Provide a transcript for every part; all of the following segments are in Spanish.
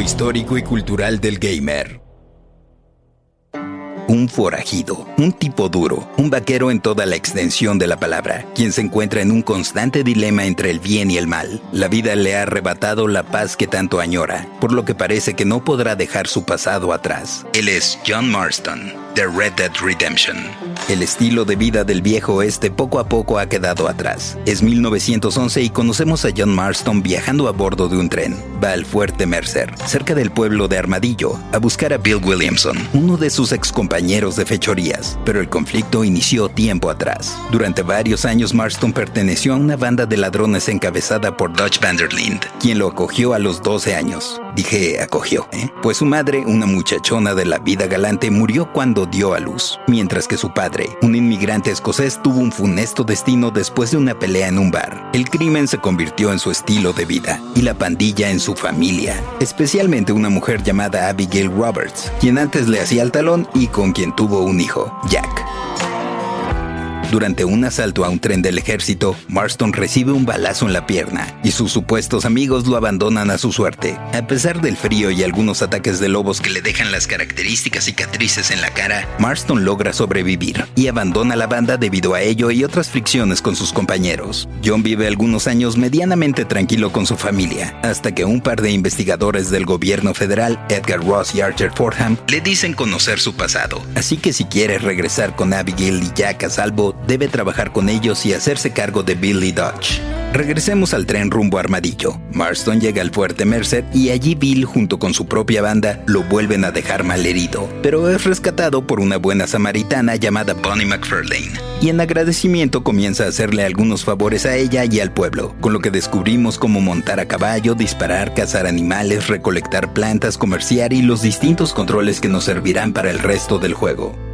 Histórico y cultural del gamer. Un forajido, un tipo duro, un vaquero en toda la extensión de la palabra, quien se encuentra en un constante dilema entre el bien y el mal. La vida le ha arrebatado la paz que tanto añora, por lo que parece que no podrá dejar su pasado atrás. Él es John Marston, de Red Dead Redemption. El estilo de vida del viejo oeste poco a poco ha quedado atrás. Es 1911 y conocemos a John Marston viajando a bordo de un tren. Va al fuerte Mercer, cerca del pueblo de Armadillo, a buscar a Bill Williamson, uno de sus ex de fechorías. Pero el conflicto inició tiempo atrás. Durante varios años Marston perteneció a una banda de ladrones encabezada por Dutch Vanderlind, quien lo acogió a los 12 años. Dije acogió, ¿eh? Pues su madre, una muchachona de la vida galante, murió cuando dio a luz, mientras que su padre, un inmigrante escocés, tuvo un funesto destino después de una pelea en un bar. El crimen se convirtió en su estilo de vida y la pandilla en su familia, especialmente una mujer llamada Abigail Roberts, quien antes le hacía el talón y con quien tuvo un hijo, Jack. Durante un asalto a un tren del ejército, Marston recibe un balazo en la pierna y sus supuestos amigos lo abandonan a su suerte. A pesar del frío y algunos ataques de lobos que le dejan las características cicatrices en la cara, Marston logra sobrevivir y abandona la banda debido a ello y otras fricciones con sus compañeros. John vive algunos años medianamente tranquilo con su familia, hasta que un par de investigadores del gobierno federal, Edgar Ross y Archer Fordham, le dicen conocer su pasado. Así que si quiere regresar con Abigail y Jack a salvo, debe trabajar con ellos y hacerse cargo de Billy Dodge. Regresemos al tren rumbo Armadillo. Marston llega al fuerte Mercer y allí Bill junto con su propia banda lo vuelven a dejar mal herido, pero es rescatado por una buena samaritana llamada Bonnie McFarlane. Y en agradecimiento comienza a hacerle algunos favores a ella y al pueblo, con lo que descubrimos cómo montar a caballo, disparar, cazar animales, recolectar plantas, comerciar y los distintos controles que nos servirán para el resto del juego.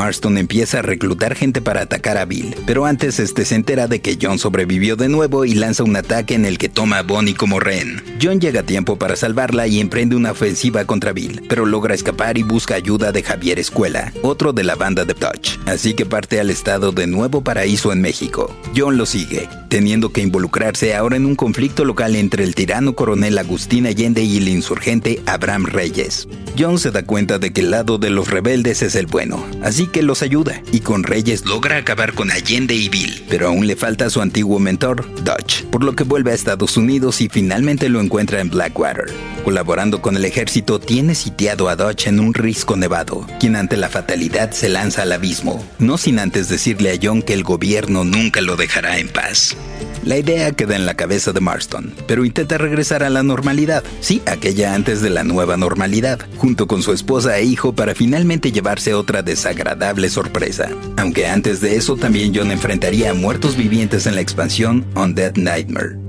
Marston empieza a reclutar gente para atacar a Bill, pero antes este se entera de que John sobrevivió de nuevo y lanza un ataque en el que toma a Bonnie como rehén. John llega a tiempo para salvarla y emprende una ofensiva contra Bill, pero logra escapar y busca ayuda de Javier Escuela, otro de la banda de Touch. Así que parte al estado de Nuevo Paraíso en México. John lo sigue, teniendo que involucrarse ahora en un conflicto local entre el tirano coronel Agustín Allende y el insurgente Abraham Reyes. John se da cuenta de que el lado de los rebeldes es el bueno, así que los ayuda, y con Reyes logra acabar con Allende y Bill, pero aún le falta su antiguo mentor, Dutch, por lo que vuelve a Estados Unidos y finalmente lo encuentra en Blackwater. Colaborando con el ejército, tiene sitiado a Dutch en un risco nevado, quien ante la fatalidad se lanza al abismo, no sin antes decirle a John que el gobierno nunca lo dejará en paz. La idea queda en la cabeza de Marston, pero intenta regresar a la normalidad, sí, aquella antes de la nueva normalidad, junto con su esposa e hijo para finalmente llevarse otra desagradable sorpresa. Aunque antes de eso también John enfrentaría a muertos vivientes en la expansión Undead Nightmare.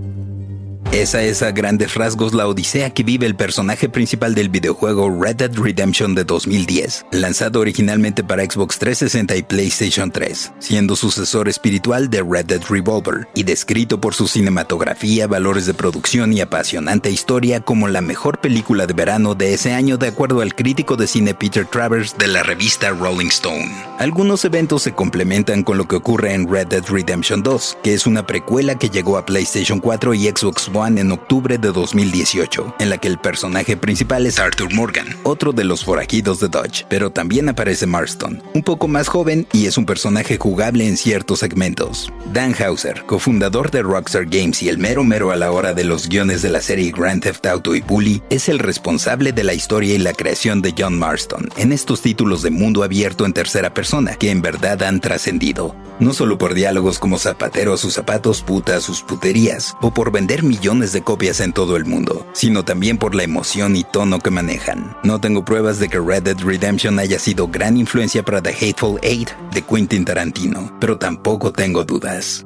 Esa es a grandes rasgos la odisea que vive el personaje principal del videojuego Red Dead Redemption de 2010, lanzado originalmente para Xbox 360 y PlayStation 3, siendo sucesor espiritual de Red Dead Revolver y descrito por su cinematografía, valores de producción y apasionante historia como la mejor película de verano de ese año de acuerdo al crítico de cine Peter Travers de la revista Rolling Stone. Algunos eventos se complementan con lo que ocurre en Red Dead Redemption 2, que es una precuela que llegó a PlayStation 4 y Xbox One En octubre de 2018, en la que el personaje principal es Arthur Morgan, otro de los forajidos de Dodge, pero también aparece Marston, un poco más joven y es un personaje jugable en ciertos segmentos. Dan Hauser, cofundador de Rockstar Games y el mero mero a la hora de los guiones de la serie Grand Theft Auto y Bully, es el responsable de la historia y la creación de John Marston en estos títulos de mundo abierto en tercera persona que en verdad han trascendido. No solo por diálogos como zapatero a sus zapatos, puta a sus puterías, o por vender millones de copias en todo el mundo, sino también por la emoción y tono que manejan. No tengo pruebas de que Red Dead Redemption haya sido gran influencia para The Hateful Eight de Quentin Tarantino, pero tampoco tengo dudas.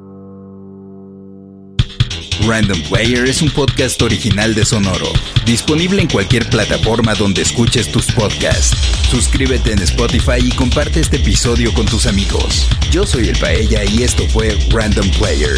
Random Player es un podcast original de Sonoro, disponible en cualquier plataforma donde escuches tus podcasts. Suscríbete en Spotify y comparte este episodio con tus amigos. Yo soy el Paella y esto fue Random Player.